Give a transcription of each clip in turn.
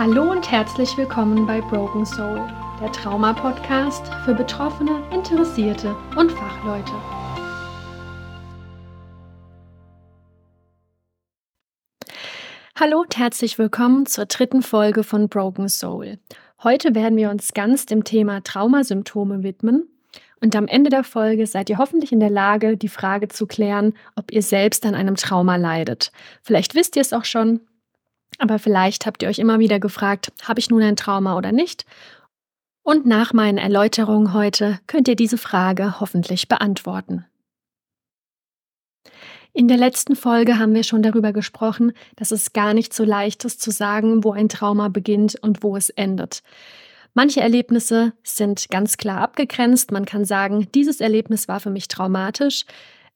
Hallo und herzlich willkommen bei Broken Soul, der Trauma-Podcast für Betroffene, Interessierte und Fachleute. Hallo und herzlich willkommen zur dritten Folge von Broken Soul. Heute werden wir uns ganz dem Thema Traumasymptome widmen. Und am Ende der Folge seid ihr hoffentlich in der Lage, die Frage zu klären, ob ihr selbst an einem Trauma leidet. Vielleicht wisst ihr es auch schon, aber vielleicht habt ihr euch immer wieder gefragt, habe ich nun ein Trauma oder nicht? Und nach meinen Erläuterungen heute könnt ihr diese Frage hoffentlich beantworten. In der letzten Folge haben wir schon darüber gesprochen, dass es gar nicht so leicht ist zu sagen, wo ein Trauma beginnt und wo es endet. Manche Erlebnisse sind ganz klar abgegrenzt. Man kann sagen, dieses Erlebnis war für mich traumatisch.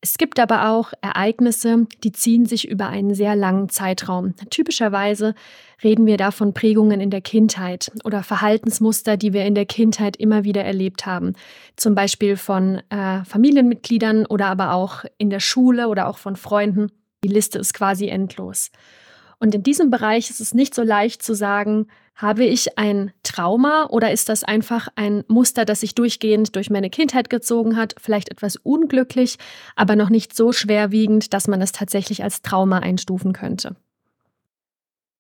Es gibt aber auch Ereignisse, die ziehen sich über einen sehr langen Zeitraum. Typischerweise reden wir da von Prägungen in der Kindheit oder Verhaltensmuster, die wir in der Kindheit immer wieder erlebt haben. Zum Beispiel von äh, Familienmitgliedern oder aber auch in der Schule oder auch von Freunden. Die Liste ist quasi endlos. Und in diesem Bereich ist es nicht so leicht zu sagen, habe ich ein Trauma oder ist das einfach ein Muster, das sich durchgehend durch meine Kindheit gezogen hat, vielleicht etwas unglücklich, aber noch nicht so schwerwiegend, dass man es tatsächlich als Trauma einstufen könnte.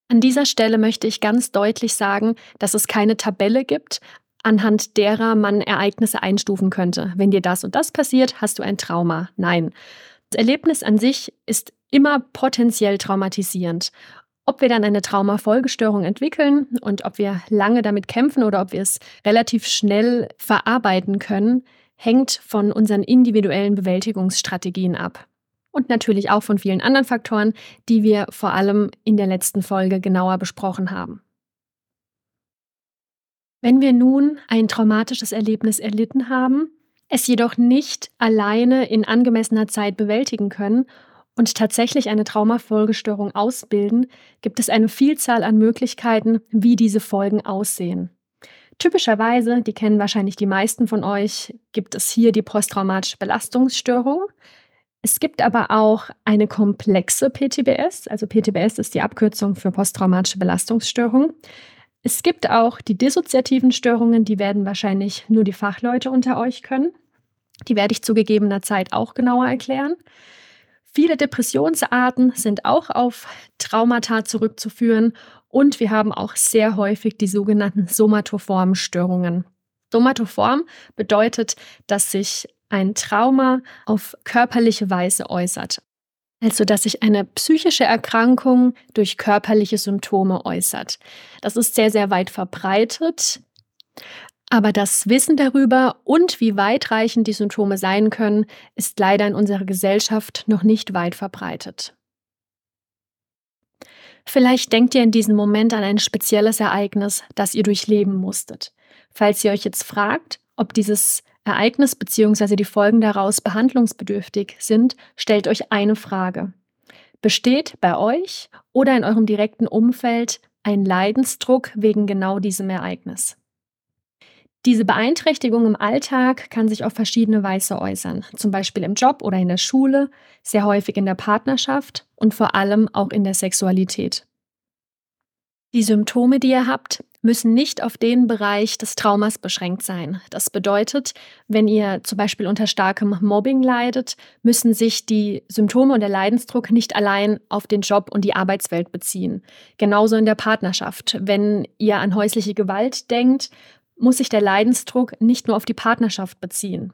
An dieser Stelle möchte ich ganz deutlich sagen, dass es keine Tabelle gibt, anhand derer man Ereignisse einstufen könnte. Wenn dir das und das passiert, hast du ein Trauma. Nein. Das Erlebnis an sich ist immer potenziell traumatisierend. Ob wir dann eine Traumafolgestörung entwickeln und ob wir lange damit kämpfen oder ob wir es relativ schnell verarbeiten können, hängt von unseren individuellen Bewältigungsstrategien ab. Und natürlich auch von vielen anderen Faktoren, die wir vor allem in der letzten Folge genauer besprochen haben. Wenn wir nun ein traumatisches Erlebnis erlitten haben, es jedoch nicht alleine in angemessener Zeit bewältigen können und tatsächlich eine Traumafolgestörung ausbilden, gibt es eine Vielzahl an Möglichkeiten, wie diese Folgen aussehen. Typischerweise, die kennen wahrscheinlich die meisten von euch, gibt es hier die posttraumatische Belastungsstörung. Es gibt aber auch eine komplexe PTBS, also PTBS ist die Abkürzung für posttraumatische Belastungsstörung. Es gibt auch die dissoziativen Störungen, die werden wahrscheinlich nur die Fachleute unter euch können. Die werde ich zu gegebener Zeit auch genauer erklären. Viele Depressionsarten sind auch auf Traumata zurückzuführen und wir haben auch sehr häufig die sogenannten somatoformen Störungen. Somatoform bedeutet, dass sich ein Trauma auf körperliche Weise äußert. Also, dass sich eine psychische Erkrankung durch körperliche Symptome äußert. Das ist sehr, sehr weit verbreitet. Aber das Wissen darüber und wie weitreichend die Symptome sein können, ist leider in unserer Gesellschaft noch nicht weit verbreitet. Vielleicht denkt ihr in diesem Moment an ein spezielles Ereignis, das ihr durchleben musstet. Falls ihr euch jetzt fragt, ob dieses Ereignis bzw. die Folgen daraus behandlungsbedürftig sind, stellt euch eine Frage. Besteht bei euch oder in eurem direkten Umfeld ein Leidensdruck wegen genau diesem Ereignis? Diese Beeinträchtigung im Alltag kann sich auf verschiedene Weise äußern, zum Beispiel im Job oder in der Schule, sehr häufig in der Partnerschaft und vor allem auch in der Sexualität. Die Symptome, die ihr habt, müssen nicht auf den Bereich des Traumas beschränkt sein. Das bedeutet, wenn ihr zum Beispiel unter starkem Mobbing leidet, müssen sich die Symptome und der Leidensdruck nicht allein auf den Job und die Arbeitswelt beziehen. Genauso in der Partnerschaft. Wenn ihr an häusliche Gewalt denkt, muss sich der Leidensdruck nicht nur auf die Partnerschaft beziehen.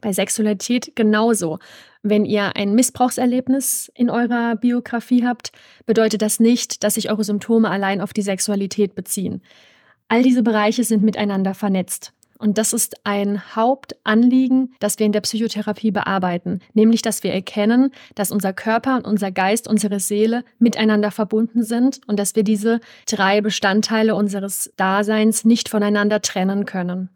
Bei Sexualität genauso. Wenn ihr ein Missbrauchserlebnis in eurer Biografie habt, bedeutet das nicht, dass sich eure Symptome allein auf die Sexualität beziehen. All diese Bereiche sind miteinander vernetzt. Und das ist ein Hauptanliegen, das wir in der Psychotherapie bearbeiten, nämlich dass wir erkennen, dass unser Körper und unser Geist, unsere Seele miteinander verbunden sind und dass wir diese drei Bestandteile unseres Daseins nicht voneinander trennen können.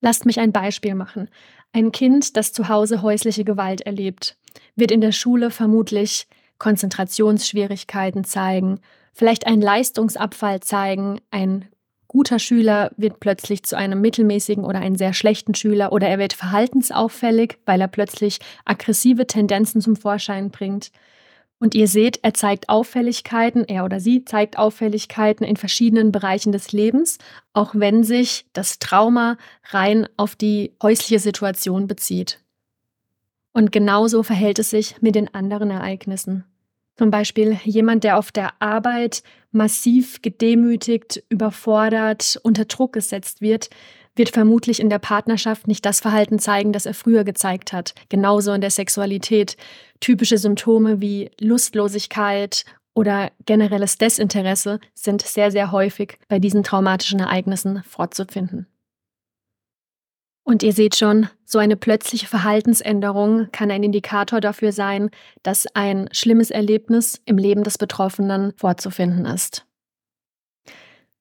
Lasst mich ein Beispiel machen. Ein Kind, das zu Hause häusliche Gewalt erlebt, wird in der Schule vermutlich Konzentrationsschwierigkeiten zeigen, vielleicht einen Leistungsabfall zeigen, ein guter Schüler wird plötzlich zu einem mittelmäßigen oder einem sehr schlechten Schüler oder er wird verhaltensauffällig, weil er plötzlich aggressive Tendenzen zum Vorschein bringt. Und ihr seht, er zeigt Auffälligkeiten, er oder sie zeigt Auffälligkeiten in verschiedenen Bereichen des Lebens, auch wenn sich das Trauma rein auf die häusliche Situation bezieht. Und genauso verhält es sich mit den anderen Ereignissen. Zum Beispiel jemand, der auf der Arbeit massiv gedemütigt, überfordert, unter Druck gesetzt wird, wird vermutlich in der Partnerschaft nicht das Verhalten zeigen, das er früher gezeigt hat. Genauso in der Sexualität. Typische Symptome wie Lustlosigkeit oder generelles Desinteresse sind sehr, sehr häufig bei diesen traumatischen Ereignissen fortzufinden. Und ihr seht schon, so eine plötzliche Verhaltensänderung kann ein Indikator dafür sein, dass ein schlimmes Erlebnis im Leben des Betroffenen vorzufinden ist.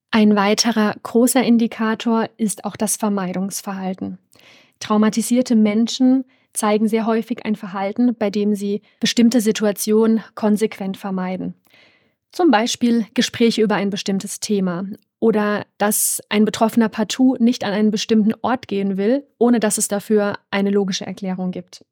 Ein weiterer großer Indikator ist auch das Vermeidungsverhalten. Traumatisierte Menschen zeigen sehr häufig ein Verhalten, bei dem sie bestimmte Situationen konsequent vermeiden. Zum Beispiel Gespräche über ein bestimmtes Thema oder dass ein Betroffener partout nicht an einen bestimmten Ort gehen will, ohne dass es dafür eine logische Erklärung gibt.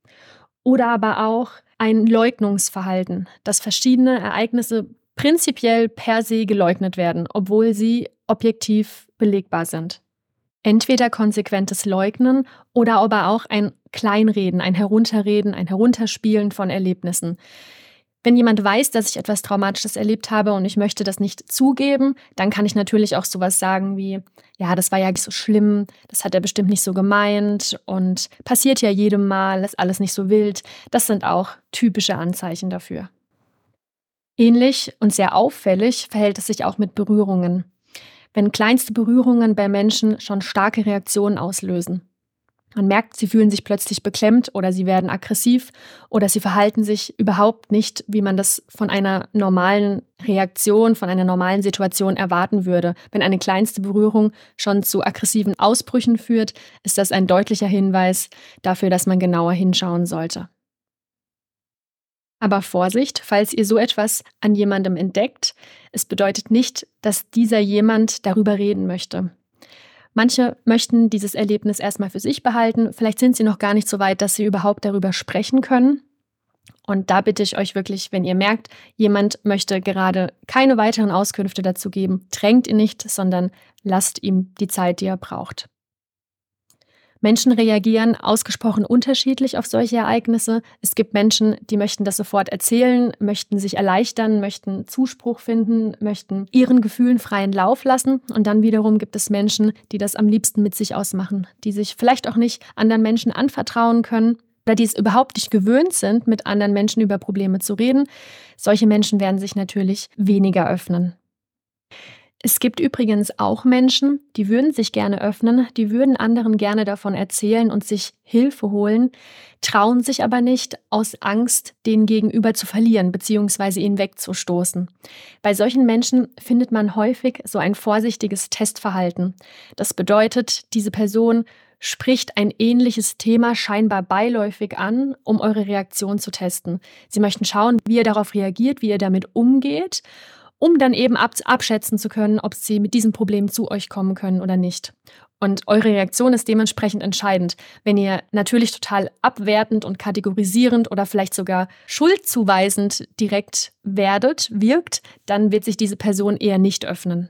Oder aber auch ein Leugnungsverhalten, dass verschiedene Ereignisse prinzipiell per se geleugnet werden, obwohl sie objektiv belegbar sind. Entweder konsequentes Leugnen oder aber auch ein Kleinreden, ein Herunterreden, ein Herunterspielen von Erlebnissen. Wenn jemand weiß, dass ich etwas Traumatisches erlebt habe und ich möchte das nicht zugeben, dann kann ich natürlich auch sowas sagen wie, ja, das war ja nicht so schlimm, das hat er bestimmt nicht so gemeint und passiert ja jedem Mal, ist alles nicht so wild. Das sind auch typische Anzeichen dafür. Ähnlich und sehr auffällig verhält es sich auch mit Berührungen. Wenn kleinste Berührungen bei Menschen schon starke Reaktionen auslösen. Man merkt, sie fühlen sich plötzlich beklemmt oder sie werden aggressiv oder sie verhalten sich überhaupt nicht, wie man das von einer normalen Reaktion, von einer normalen Situation erwarten würde. Wenn eine kleinste Berührung schon zu aggressiven Ausbrüchen führt, ist das ein deutlicher Hinweis dafür, dass man genauer hinschauen sollte. Aber Vorsicht, falls ihr so etwas an jemandem entdeckt, es bedeutet nicht, dass dieser jemand darüber reden möchte. Manche möchten dieses Erlebnis erstmal für sich behalten, vielleicht sind sie noch gar nicht so weit, dass sie überhaupt darüber sprechen können. Und da bitte ich euch wirklich, wenn ihr merkt, jemand möchte gerade keine weiteren Auskünfte dazu geben, drängt ihn nicht, sondern lasst ihm die Zeit, die er braucht. Menschen reagieren ausgesprochen unterschiedlich auf solche Ereignisse. Es gibt Menschen, die möchten das sofort erzählen, möchten sich erleichtern, möchten Zuspruch finden, möchten ihren Gefühlen freien Lauf lassen. Und dann wiederum gibt es Menschen, die das am liebsten mit sich ausmachen, die sich vielleicht auch nicht anderen Menschen anvertrauen können oder die es überhaupt nicht gewöhnt sind, mit anderen Menschen über Probleme zu reden. Solche Menschen werden sich natürlich weniger öffnen. Es gibt übrigens auch Menschen, die würden sich gerne öffnen, die würden anderen gerne davon erzählen und sich Hilfe holen, trauen sich aber nicht aus Angst, den Gegenüber zu verlieren bzw. ihn wegzustoßen. Bei solchen Menschen findet man häufig so ein vorsichtiges Testverhalten. Das bedeutet, diese Person spricht ein ähnliches Thema scheinbar beiläufig an, um eure Reaktion zu testen. Sie möchten schauen, wie ihr darauf reagiert, wie ihr damit umgeht um dann eben ab abschätzen zu können, ob sie mit diesem Problem zu euch kommen können oder nicht. Und eure Reaktion ist dementsprechend entscheidend. Wenn ihr natürlich total abwertend und kategorisierend oder vielleicht sogar schuldzuweisend direkt werdet, wirkt, dann wird sich diese Person eher nicht öffnen.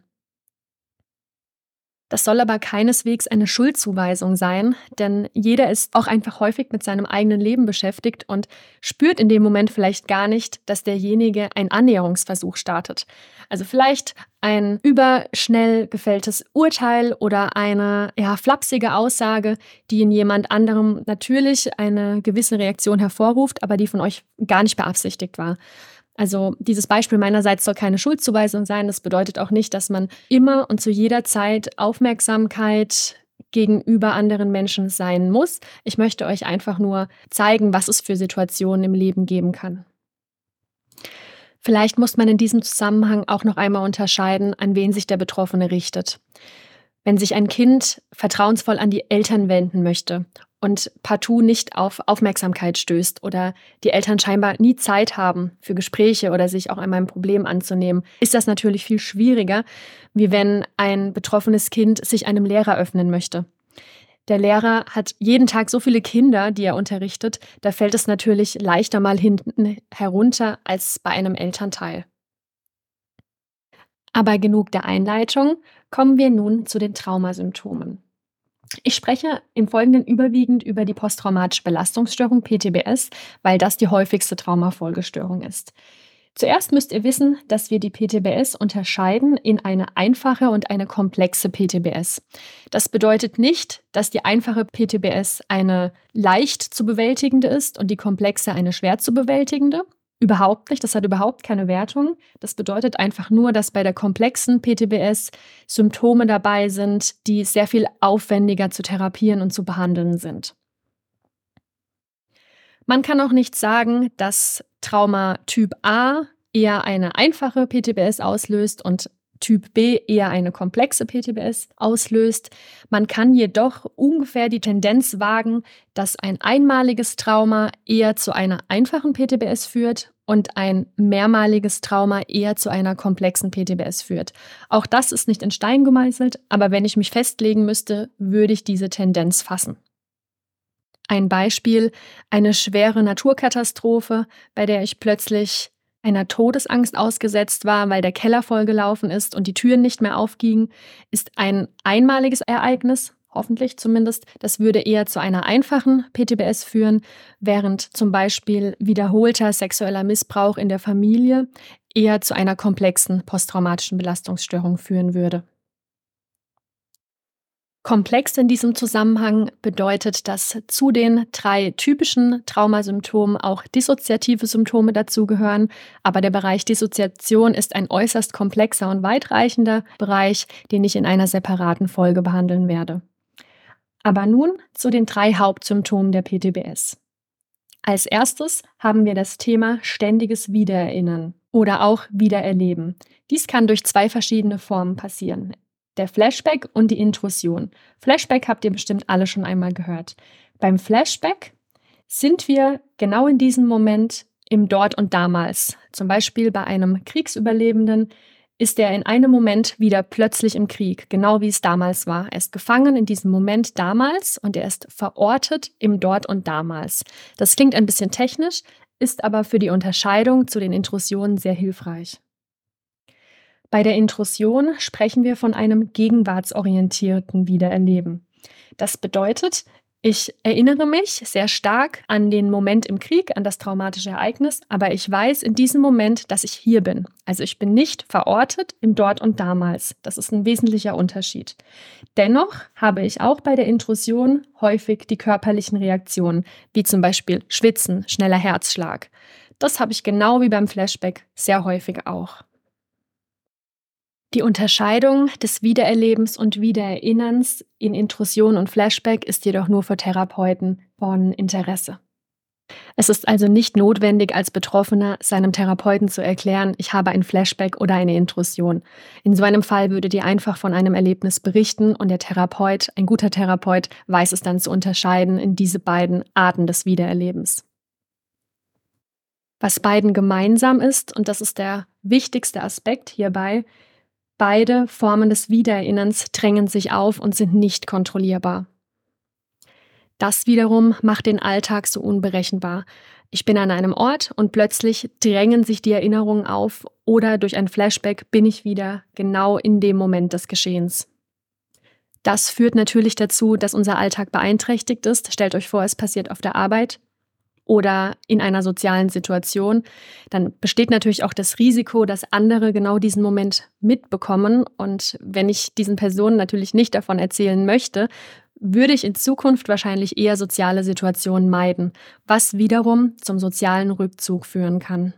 Das soll aber keineswegs eine Schuldzuweisung sein, denn jeder ist auch einfach häufig mit seinem eigenen Leben beschäftigt und spürt in dem Moment vielleicht gar nicht, dass derjenige einen Annäherungsversuch startet. Also vielleicht ein überschnell gefälltes Urteil oder eine ja, flapsige Aussage, die in jemand anderem natürlich eine gewisse Reaktion hervorruft, aber die von euch gar nicht beabsichtigt war. Also dieses Beispiel meinerseits soll keine Schuldzuweisung sein. Das bedeutet auch nicht, dass man immer und zu jeder Zeit Aufmerksamkeit gegenüber anderen Menschen sein muss. Ich möchte euch einfach nur zeigen, was es für Situationen im Leben geben kann. Vielleicht muss man in diesem Zusammenhang auch noch einmal unterscheiden, an wen sich der Betroffene richtet. Wenn sich ein Kind vertrauensvoll an die Eltern wenden möchte und partout nicht auf Aufmerksamkeit stößt oder die Eltern scheinbar nie Zeit haben für Gespräche oder sich auch einmal ein Problem anzunehmen, ist das natürlich viel schwieriger, wie wenn ein betroffenes Kind sich einem Lehrer öffnen möchte. Der Lehrer hat jeden Tag so viele Kinder, die er unterrichtet, da fällt es natürlich leichter mal hinten herunter als bei einem Elternteil. Aber genug der Einleitung, kommen wir nun zu den Traumasymptomen. Ich spreche im Folgenden überwiegend über die posttraumatische Belastungsstörung PTBS, weil das die häufigste Traumafolgestörung ist. Zuerst müsst ihr wissen, dass wir die PTBS unterscheiden in eine einfache und eine komplexe PTBS. Das bedeutet nicht, dass die einfache PTBS eine leicht zu bewältigende ist und die komplexe eine schwer zu bewältigende. Überhaupt nicht, das hat überhaupt keine Wertung. Das bedeutet einfach nur, dass bei der komplexen PTBS Symptome dabei sind, die sehr viel aufwendiger zu therapieren und zu behandeln sind. Man kann auch nicht sagen, dass Trauma Typ A eher eine einfache PTBS auslöst und Typ B eher eine komplexe PTBS auslöst. Man kann jedoch ungefähr die Tendenz wagen, dass ein einmaliges Trauma eher zu einer einfachen PTBS führt und ein mehrmaliges Trauma eher zu einer komplexen PTBS führt. Auch das ist nicht in Stein gemeißelt, aber wenn ich mich festlegen müsste, würde ich diese Tendenz fassen. Ein Beispiel, eine schwere Naturkatastrophe, bei der ich plötzlich einer Todesangst ausgesetzt war, weil der Keller vollgelaufen ist und die Türen nicht mehr aufgingen, ist ein einmaliges Ereignis, hoffentlich zumindest. Das würde eher zu einer einfachen PTBS führen, während zum Beispiel wiederholter sexueller Missbrauch in der Familie eher zu einer komplexen posttraumatischen Belastungsstörung führen würde. Komplex in diesem Zusammenhang bedeutet, dass zu den drei typischen Traumasymptomen auch dissoziative Symptome dazugehören. Aber der Bereich Dissoziation ist ein äußerst komplexer und weitreichender Bereich, den ich in einer separaten Folge behandeln werde. Aber nun zu den drei Hauptsymptomen der PTBS. Als erstes haben wir das Thema ständiges Wiedererinnern oder auch Wiedererleben. Dies kann durch zwei verschiedene Formen passieren der Flashback und die Intrusion. Flashback habt ihr bestimmt alle schon einmal gehört. Beim Flashback sind wir genau in diesem Moment im Dort und Damals. Zum Beispiel bei einem Kriegsüberlebenden ist er in einem Moment wieder plötzlich im Krieg, genau wie es damals war. Er ist gefangen in diesem Moment damals und er ist verortet im Dort und Damals. Das klingt ein bisschen technisch, ist aber für die Unterscheidung zu den Intrusionen sehr hilfreich. Bei der Intrusion sprechen wir von einem gegenwartsorientierten Wiedererleben. Das bedeutet, ich erinnere mich sehr stark an den Moment im Krieg, an das traumatische Ereignis, aber ich weiß in diesem Moment, dass ich hier bin. Also ich bin nicht verortet im Dort und damals. Das ist ein wesentlicher Unterschied. Dennoch habe ich auch bei der Intrusion häufig die körperlichen Reaktionen, wie zum Beispiel Schwitzen, schneller Herzschlag. Das habe ich genau wie beim Flashback sehr häufig auch. Die Unterscheidung des Wiedererlebens und Wiedererinnerns in Intrusion und Flashback ist jedoch nur für Therapeuten von Interesse. Es ist also nicht notwendig, als Betroffener seinem Therapeuten zu erklären, ich habe ein Flashback oder eine Intrusion. In so einem Fall würdet ihr einfach von einem Erlebnis berichten und der Therapeut, ein guter Therapeut, weiß es dann zu unterscheiden in diese beiden Arten des Wiedererlebens. Was beiden gemeinsam ist, und das ist der wichtigste Aspekt hierbei, Beide Formen des Wiedererinnerns drängen sich auf und sind nicht kontrollierbar. Das wiederum macht den Alltag so unberechenbar. Ich bin an einem Ort und plötzlich drängen sich die Erinnerungen auf oder durch ein Flashback bin ich wieder genau in dem Moment des Geschehens. Das führt natürlich dazu, dass unser Alltag beeinträchtigt ist. Stellt euch vor, es passiert auf der Arbeit oder in einer sozialen Situation, dann besteht natürlich auch das Risiko, dass andere genau diesen Moment mitbekommen. Und wenn ich diesen Personen natürlich nicht davon erzählen möchte, würde ich in Zukunft wahrscheinlich eher soziale Situationen meiden, was wiederum zum sozialen Rückzug führen kann.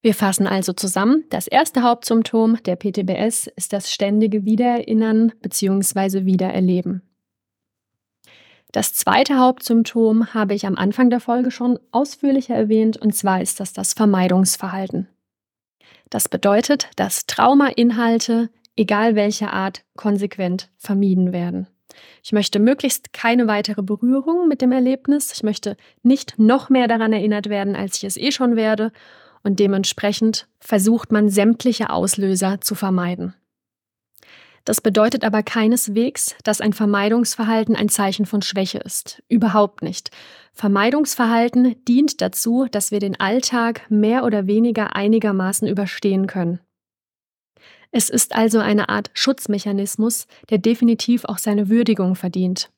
Wir fassen also zusammen. Das erste Hauptsymptom der PTBS ist das ständige Wiedererinnern bzw. Wiedererleben. Das zweite Hauptsymptom habe ich am Anfang der Folge schon ausführlicher erwähnt, und zwar ist das das Vermeidungsverhalten. Das bedeutet, dass Traumainhalte, egal welcher Art, konsequent vermieden werden. Ich möchte möglichst keine weitere Berührung mit dem Erlebnis. Ich möchte nicht noch mehr daran erinnert werden, als ich es eh schon werde. Und dementsprechend versucht man sämtliche Auslöser zu vermeiden. Das bedeutet aber keineswegs, dass ein Vermeidungsverhalten ein Zeichen von Schwäche ist. Überhaupt nicht. Vermeidungsverhalten dient dazu, dass wir den Alltag mehr oder weniger einigermaßen überstehen können. Es ist also eine Art Schutzmechanismus, der definitiv auch seine Würdigung verdient.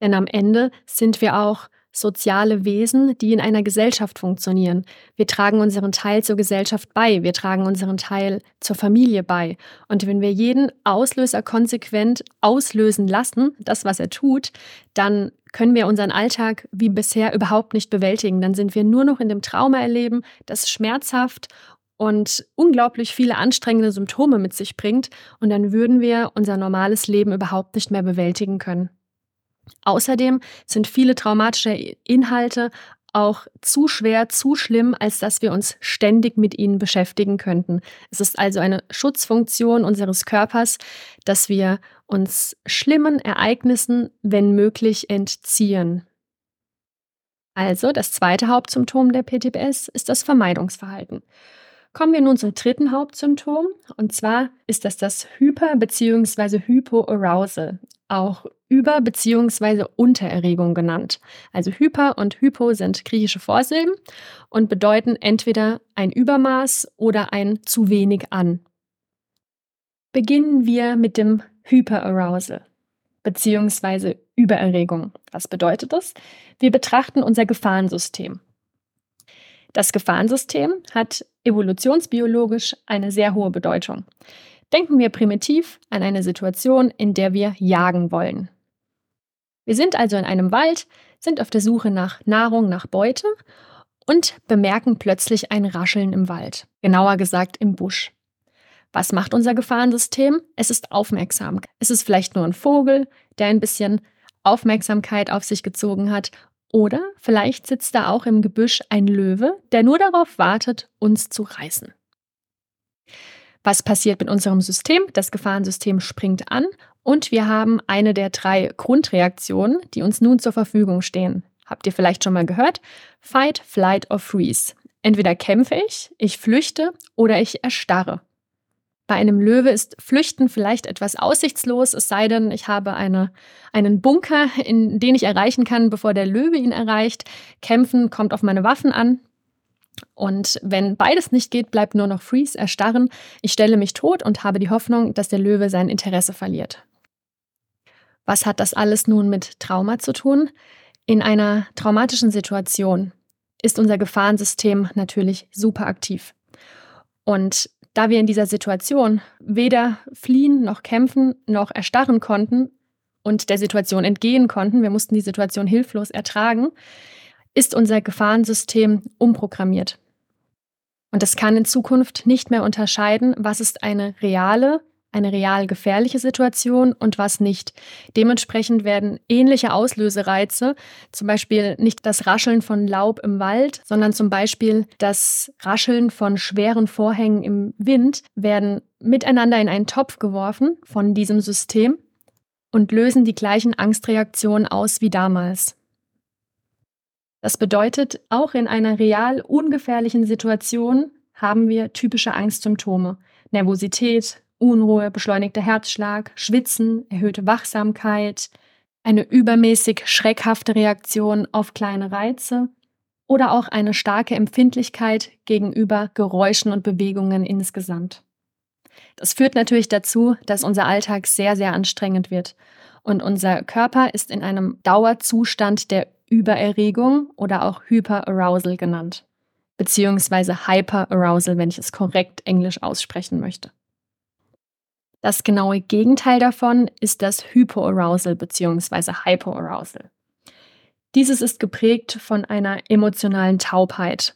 Denn am Ende sind wir auch soziale Wesen, die in einer Gesellschaft funktionieren. Wir tragen unseren Teil zur Gesellschaft bei, wir tragen unseren Teil zur Familie bei. Und wenn wir jeden Auslöser konsequent auslösen lassen, das, was er tut, dann können wir unseren Alltag wie bisher überhaupt nicht bewältigen. Dann sind wir nur noch in dem Trauma erleben, das schmerzhaft und unglaublich viele anstrengende Symptome mit sich bringt. Und dann würden wir unser normales Leben überhaupt nicht mehr bewältigen können. Außerdem sind viele traumatische Inhalte auch zu schwer, zu schlimm, als dass wir uns ständig mit ihnen beschäftigen könnten. Es ist also eine Schutzfunktion unseres Körpers, dass wir uns schlimmen Ereignissen, wenn möglich, entziehen. Also das zweite Hauptsymptom der PTBS ist das Vermeidungsverhalten. Kommen wir nun zum dritten Hauptsymptom, und zwar ist das das Hyper- bzw. Hypoarousal, auch Über- bzw. Untererregung genannt. Also Hyper und Hypo sind griechische Vorsilben und bedeuten entweder ein Übermaß oder ein zu wenig an. Beginnen wir mit dem Hyperarousal bzw. Übererregung. Was bedeutet das? Wir betrachten unser Gefahrensystem. Das Gefahrensystem hat evolutionsbiologisch eine sehr hohe Bedeutung. Denken wir primitiv an eine Situation, in der wir jagen wollen. Wir sind also in einem Wald, sind auf der Suche nach Nahrung, nach Beute und bemerken plötzlich ein Rascheln im Wald, genauer gesagt im Busch. Was macht unser Gefahrensystem? Es ist aufmerksam. Es ist vielleicht nur ein Vogel, der ein bisschen Aufmerksamkeit auf sich gezogen hat oder vielleicht sitzt da auch im Gebüsch ein Löwe, der nur darauf wartet, uns zu reißen. Was passiert mit unserem System? Das Gefahrensystem springt an und wir haben eine der drei Grundreaktionen, die uns nun zur Verfügung stehen. Habt ihr vielleicht schon mal gehört? Fight, Flight or Freeze. Entweder kämpfe ich, ich flüchte oder ich erstarre. Bei einem Löwe ist Flüchten vielleicht etwas aussichtslos, es sei denn, ich habe eine, einen Bunker, in den ich erreichen kann, bevor der Löwe ihn erreicht. Kämpfen kommt auf meine Waffen an. Und wenn beides nicht geht, bleibt nur noch Freeze, erstarren. Ich stelle mich tot und habe die Hoffnung, dass der Löwe sein Interesse verliert. Was hat das alles nun mit Trauma zu tun? In einer traumatischen Situation ist unser Gefahrensystem natürlich super aktiv. Und da wir in dieser Situation weder fliehen noch kämpfen noch erstarren konnten und der Situation entgehen konnten, wir mussten die Situation hilflos ertragen, ist unser Gefahrensystem umprogrammiert. Und es kann in Zukunft nicht mehr unterscheiden, was ist eine reale eine real gefährliche Situation und was nicht. Dementsprechend werden ähnliche Auslösereize, zum Beispiel nicht das Rascheln von Laub im Wald, sondern zum Beispiel das Rascheln von schweren Vorhängen im Wind, werden miteinander in einen Topf geworfen von diesem System und lösen die gleichen Angstreaktionen aus wie damals. Das bedeutet, auch in einer real ungefährlichen Situation haben wir typische Angstsymptome. Nervosität, Unruhe, beschleunigter Herzschlag, Schwitzen, erhöhte Wachsamkeit, eine übermäßig schreckhafte Reaktion auf kleine Reize oder auch eine starke Empfindlichkeit gegenüber Geräuschen und Bewegungen insgesamt. Das führt natürlich dazu, dass unser Alltag sehr, sehr anstrengend wird und unser Körper ist in einem Dauerzustand der Übererregung oder auch Hyperarousal genannt, beziehungsweise Hyperarousal, wenn ich es korrekt englisch aussprechen möchte. Das genaue Gegenteil davon ist das Hypoarousal bzw. Hypoarousal. Dieses ist geprägt von einer emotionalen Taubheit.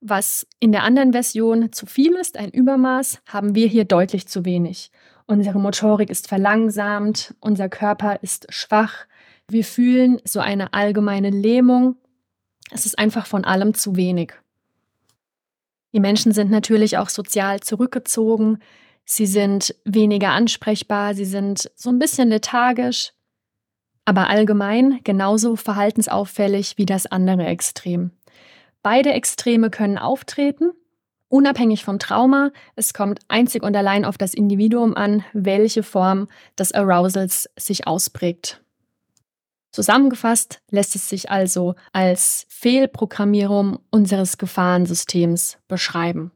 Was in der anderen Version zu viel ist, ein Übermaß, haben wir hier deutlich zu wenig. Unsere Motorik ist verlangsamt, unser Körper ist schwach, wir fühlen so eine allgemeine Lähmung. Es ist einfach von allem zu wenig. Die Menschen sind natürlich auch sozial zurückgezogen, Sie sind weniger ansprechbar, sie sind so ein bisschen lethargisch, aber allgemein genauso verhaltensauffällig wie das andere Extrem. Beide Extreme können auftreten Unabhängig vom Trauma, es kommt einzig und allein auf das Individuum an, welche Form des Arousals sich ausprägt. Zusammengefasst lässt es sich also als Fehlprogrammierung unseres Gefahrensystems beschreiben.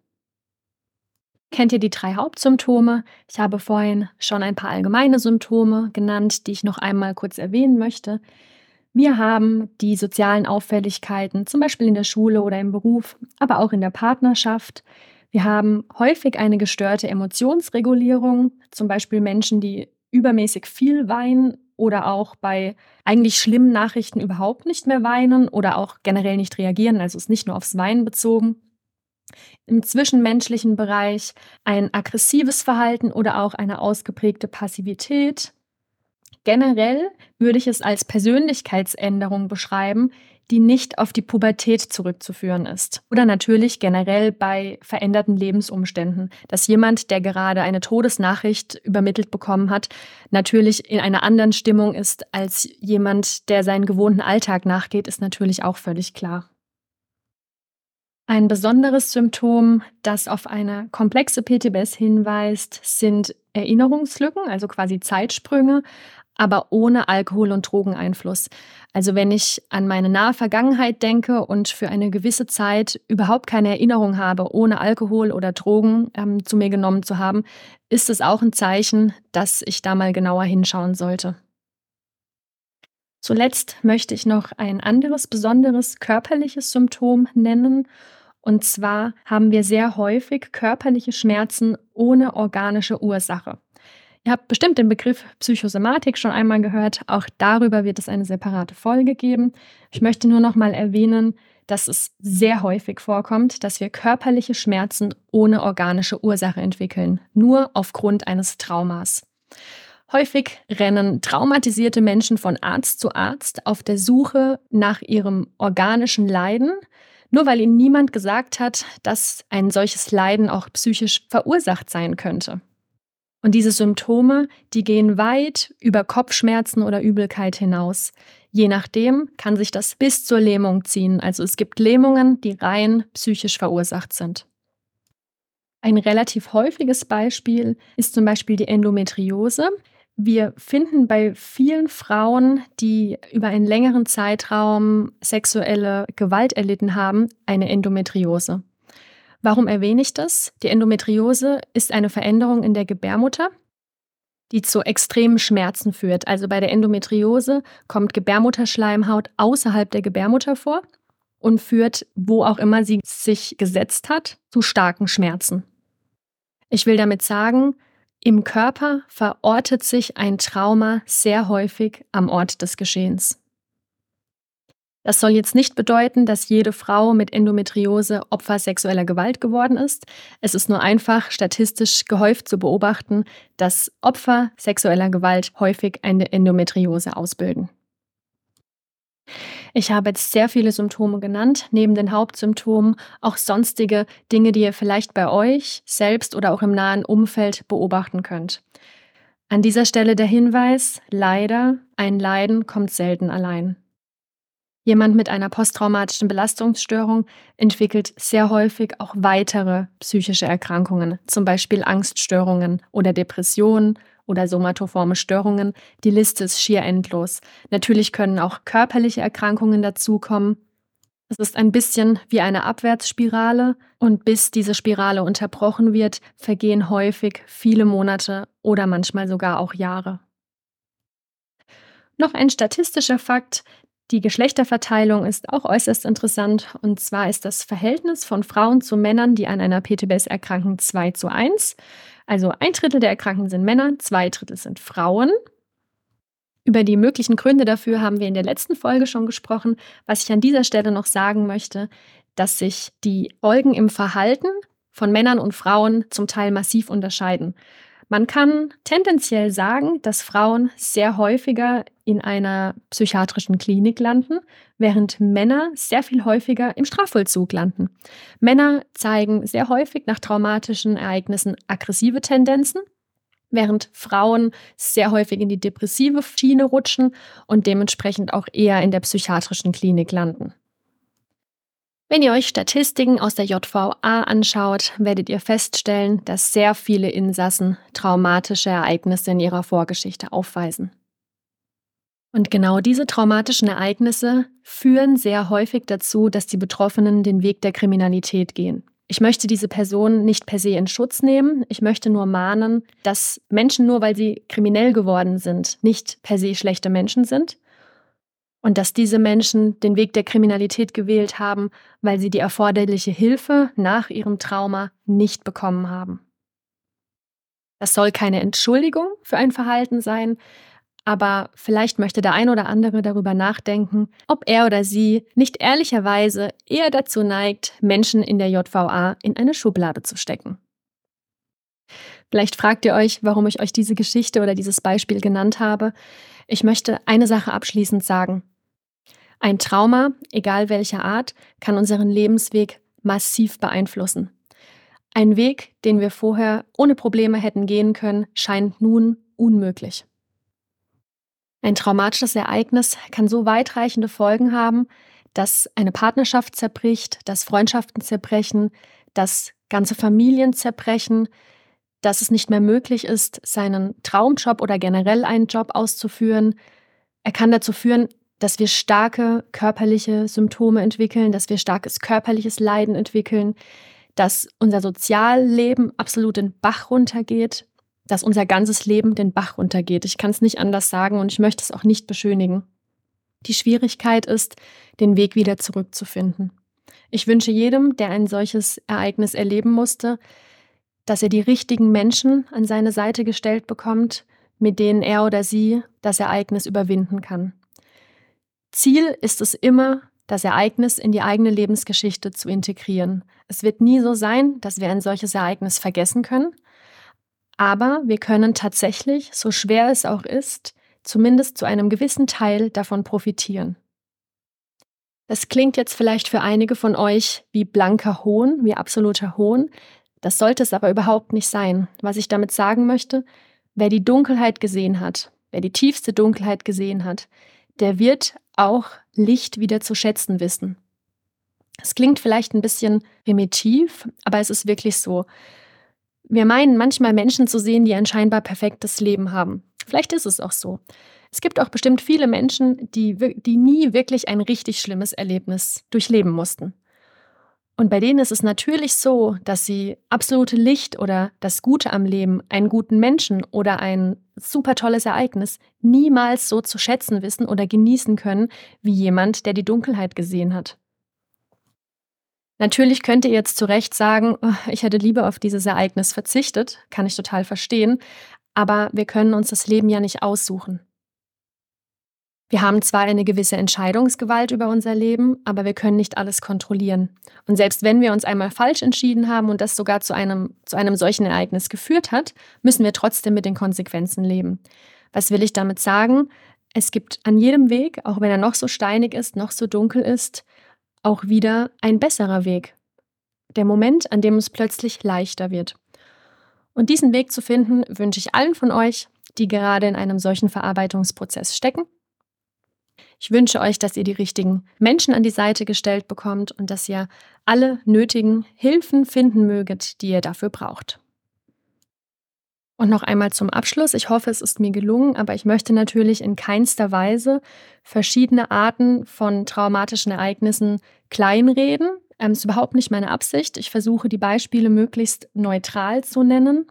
Kennt ihr die drei Hauptsymptome? Ich habe vorhin schon ein paar allgemeine Symptome genannt, die ich noch einmal kurz erwähnen möchte. Wir haben die sozialen Auffälligkeiten, zum Beispiel in der Schule oder im Beruf, aber auch in der Partnerschaft. Wir haben häufig eine gestörte Emotionsregulierung, zum Beispiel Menschen, die übermäßig viel weinen oder auch bei eigentlich schlimmen Nachrichten überhaupt nicht mehr weinen oder auch generell nicht reagieren, also ist nicht nur aufs Weinen bezogen. Im zwischenmenschlichen Bereich ein aggressives Verhalten oder auch eine ausgeprägte Passivität, Generell würde ich es als Persönlichkeitsänderung beschreiben, die nicht auf die Pubertät zurückzuführen ist. Oder natürlich generell bei veränderten Lebensumständen, dass jemand, der gerade eine Todesnachricht übermittelt bekommen hat, natürlich in einer anderen Stimmung ist als jemand, der seinen gewohnten Alltag nachgeht, ist natürlich auch völlig klar. Ein besonderes Symptom, das auf eine komplexe PTBS hinweist, sind Erinnerungslücken, also quasi Zeitsprünge, aber ohne Alkohol- und Drogeneinfluss. Also wenn ich an meine nahe Vergangenheit denke und für eine gewisse Zeit überhaupt keine Erinnerung habe, ohne Alkohol oder Drogen ähm, zu mir genommen zu haben, ist es auch ein Zeichen, dass ich da mal genauer hinschauen sollte. Zuletzt möchte ich noch ein anderes besonderes körperliches Symptom nennen. Und zwar haben wir sehr häufig körperliche Schmerzen ohne organische Ursache. Ihr habt bestimmt den Begriff Psychosomatik schon einmal gehört. Auch darüber wird es eine separate Folge geben. Ich möchte nur noch mal erwähnen, dass es sehr häufig vorkommt, dass wir körperliche Schmerzen ohne organische Ursache entwickeln, nur aufgrund eines Traumas. Häufig rennen traumatisierte Menschen von Arzt zu Arzt auf der Suche nach ihrem organischen Leiden, nur weil ihnen niemand gesagt hat, dass ein solches Leiden auch psychisch verursacht sein könnte. Und diese Symptome, die gehen weit über Kopfschmerzen oder Übelkeit hinaus. Je nachdem kann sich das bis zur Lähmung ziehen. Also es gibt Lähmungen, die rein psychisch verursacht sind. Ein relativ häufiges Beispiel ist zum Beispiel die Endometriose. Wir finden bei vielen Frauen, die über einen längeren Zeitraum sexuelle Gewalt erlitten haben, eine Endometriose. Warum erwähne ich das? Die Endometriose ist eine Veränderung in der Gebärmutter, die zu extremen Schmerzen führt. Also bei der Endometriose kommt Gebärmutterschleimhaut außerhalb der Gebärmutter vor und führt, wo auch immer sie sich gesetzt hat, zu starken Schmerzen. Ich will damit sagen, im Körper verortet sich ein Trauma sehr häufig am Ort des Geschehens. Das soll jetzt nicht bedeuten, dass jede Frau mit Endometriose Opfer sexueller Gewalt geworden ist. Es ist nur einfach statistisch gehäuft zu beobachten, dass Opfer sexueller Gewalt häufig eine Endometriose ausbilden. Ich habe jetzt sehr viele Symptome genannt, neben den Hauptsymptomen auch sonstige Dinge, die ihr vielleicht bei euch selbst oder auch im nahen Umfeld beobachten könnt. An dieser Stelle der Hinweis, leider, ein Leiden kommt selten allein. Jemand mit einer posttraumatischen Belastungsstörung entwickelt sehr häufig auch weitere psychische Erkrankungen, zum Beispiel Angststörungen oder Depressionen oder somatoforme Störungen. Die Liste ist schier endlos. Natürlich können auch körperliche Erkrankungen dazukommen. Es ist ein bisschen wie eine Abwärtsspirale und bis diese Spirale unterbrochen wird, vergehen häufig viele Monate oder manchmal sogar auch Jahre. Noch ein statistischer Fakt, die Geschlechterverteilung ist auch äußerst interessant. Und zwar ist das Verhältnis von Frauen zu Männern, die an einer PTBS erkranken, 2 zu 1. Also ein Drittel der Erkrankten sind Männer, zwei Drittel sind Frauen. Über die möglichen Gründe dafür haben wir in der letzten Folge schon gesprochen. Was ich an dieser Stelle noch sagen möchte, dass sich die Folgen im Verhalten von Männern und Frauen zum Teil massiv unterscheiden. Man kann tendenziell sagen, dass Frauen sehr häufiger in einer psychiatrischen Klinik landen, während Männer sehr viel häufiger im Strafvollzug landen. Männer zeigen sehr häufig nach traumatischen Ereignissen aggressive Tendenzen, während Frauen sehr häufig in die depressive Schiene rutschen und dementsprechend auch eher in der psychiatrischen Klinik landen. Wenn ihr euch Statistiken aus der JVA anschaut, werdet ihr feststellen, dass sehr viele Insassen traumatische Ereignisse in ihrer Vorgeschichte aufweisen. Und genau diese traumatischen Ereignisse führen sehr häufig dazu, dass die Betroffenen den Weg der Kriminalität gehen. Ich möchte diese Person nicht per se in Schutz nehmen. Ich möchte nur mahnen, dass Menschen nur weil sie kriminell geworden sind, nicht per se schlechte Menschen sind und dass diese Menschen den Weg der Kriminalität gewählt haben, weil sie die erforderliche Hilfe nach ihrem Trauma nicht bekommen haben. Das soll keine Entschuldigung für ein Verhalten sein, aber vielleicht möchte der ein oder andere darüber nachdenken, ob er oder sie nicht ehrlicherweise eher dazu neigt, Menschen in der JVA in eine Schublade zu stecken. Vielleicht fragt ihr euch, warum ich euch diese Geschichte oder dieses Beispiel genannt habe. Ich möchte eine Sache abschließend sagen. Ein Trauma, egal welcher Art, kann unseren Lebensweg massiv beeinflussen. Ein Weg, den wir vorher ohne Probleme hätten gehen können, scheint nun unmöglich. Ein traumatisches Ereignis kann so weitreichende Folgen haben, dass eine Partnerschaft zerbricht, dass Freundschaften zerbrechen, dass ganze Familien zerbrechen, dass es nicht mehr möglich ist, seinen Traumjob oder generell einen Job auszuführen. Er kann dazu führen, dass wir starke körperliche Symptome entwickeln, dass wir starkes körperliches Leiden entwickeln, dass unser Sozialleben absolut den Bach runtergeht, dass unser ganzes Leben den Bach runtergeht. Ich kann es nicht anders sagen und ich möchte es auch nicht beschönigen. Die Schwierigkeit ist, den Weg wieder zurückzufinden. Ich wünsche jedem, der ein solches Ereignis erleben musste, dass er die richtigen Menschen an seine Seite gestellt bekommt, mit denen er oder sie das Ereignis überwinden kann. Ziel ist es immer, das Ereignis in die eigene Lebensgeschichte zu integrieren. Es wird nie so sein, dass wir ein solches Ereignis vergessen können, aber wir können tatsächlich, so schwer es auch ist, zumindest zu einem gewissen Teil davon profitieren. Das klingt jetzt vielleicht für einige von euch wie blanker Hohn, wie absoluter Hohn. Das sollte es aber überhaupt nicht sein. Was ich damit sagen möchte, wer die Dunkelheit gesehen hat, wer die tiefste Dunkelheit gesehen hat, der wird auch Licht wieder zu schätzen wissen. Es klingt vielleicht ein bisschen primitiv, aber es ist wirklich so. Wir meinen manchmal Menschen zu sehen, die ein scheinbar perfektes Leben haben. Vielleicht ist es auch so. Es gibt auch bestimmt viele Menschen, die, die nie wirklich ein richtig schlimmes Erlebnis durchleben mussten. Und bei denen ist es natürlich so, dass sie absolute Licht oder das Gute am Leben, einen guten Menschen oder ein super tolles Ereignis niemals so zu schätzen wissen oder genießen können wie jemand, der die Dunkelheit gesehen hat. Natürlich könnt ihr jetzt zu Recht sagen, oh, ich hätte lieber auf dieses Ereignis verzichtet, kann ich total verstehen, aber wir können uns das Leben ja nicht aussuchen. Wir haben zwar eine gewisse Entscheidungsgewalt über unser Leben, aber wir können nicht alles kontrollieren. Und selbst wenn wir uns einmal falsch entschieden haben und das sogar zu einem, zu einem solchen Ereignis geführt hat, müssen wir trotzdem mit den Konsequenzen leben. Was will ich damit sagen? Es gibt an jedem Weg, auch wenn er noch so steinig ist, noch so dunkel ist, auch wieder ein besserer Weg. Der Moment, an dem es plötzlich leichter wird. Und diesen Weg zu finden, wünsche ich allen von euch, die gerade in einem solchen Verarbeitungsprozess stecken ich wünsche euch, dass ihr die richtigen Menschen an die Seite gestellt bekommt und dass ihr alle nötigen Hilfen finden möget, die ihr dafür braucht. Und noch einmal zum Abschluss. Ich hoffe, es ist mir gelungen, aber ich möchte natürlich in keinster Weise verschiedene Arten von traumatischen Ereignissen kleinreden. Ähm, ist überhaupt nicht meine Absicht. Ich versuche, die Beispiele möglichst neutral zu nennen.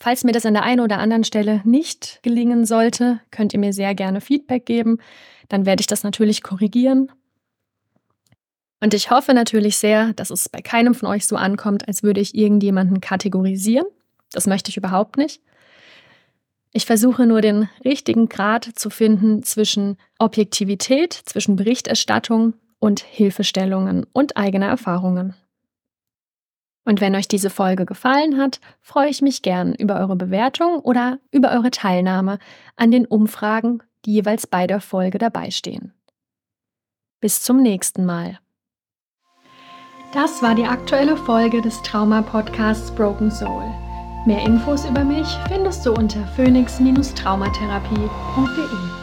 Falls mir das an der einen oder anderen Stelle nicht gelingen sollte, könnt ihr mir sehr gerne Feedback geben dann werde ich das natürlich korrigieren. Und ich hoffe natürlich sehr, dass es bei keinem von euch so ankommt, als würde ich irgendjemanden kategorisieren. Das möchte ich überhaupt nicht. Ich versuche nur den richtigen Grad zu finden zwischen Objektivität, zwischen Berichterstattung und Hilfestellungen und eigener Erfahrungen. Und wenn euch diese Folge gefallen hat, freue ich mich gern über eure Bewertung oder über eure Teilnahme an den Umfragen die jeweils bei der Folge dabei stehen. Bis zum nächsten Mal. Das war die aktuelle Folge des Trauma-Podcasts Broken Soul. Mehr Infos über mich findest du unter phoenix-traumatherapie.de.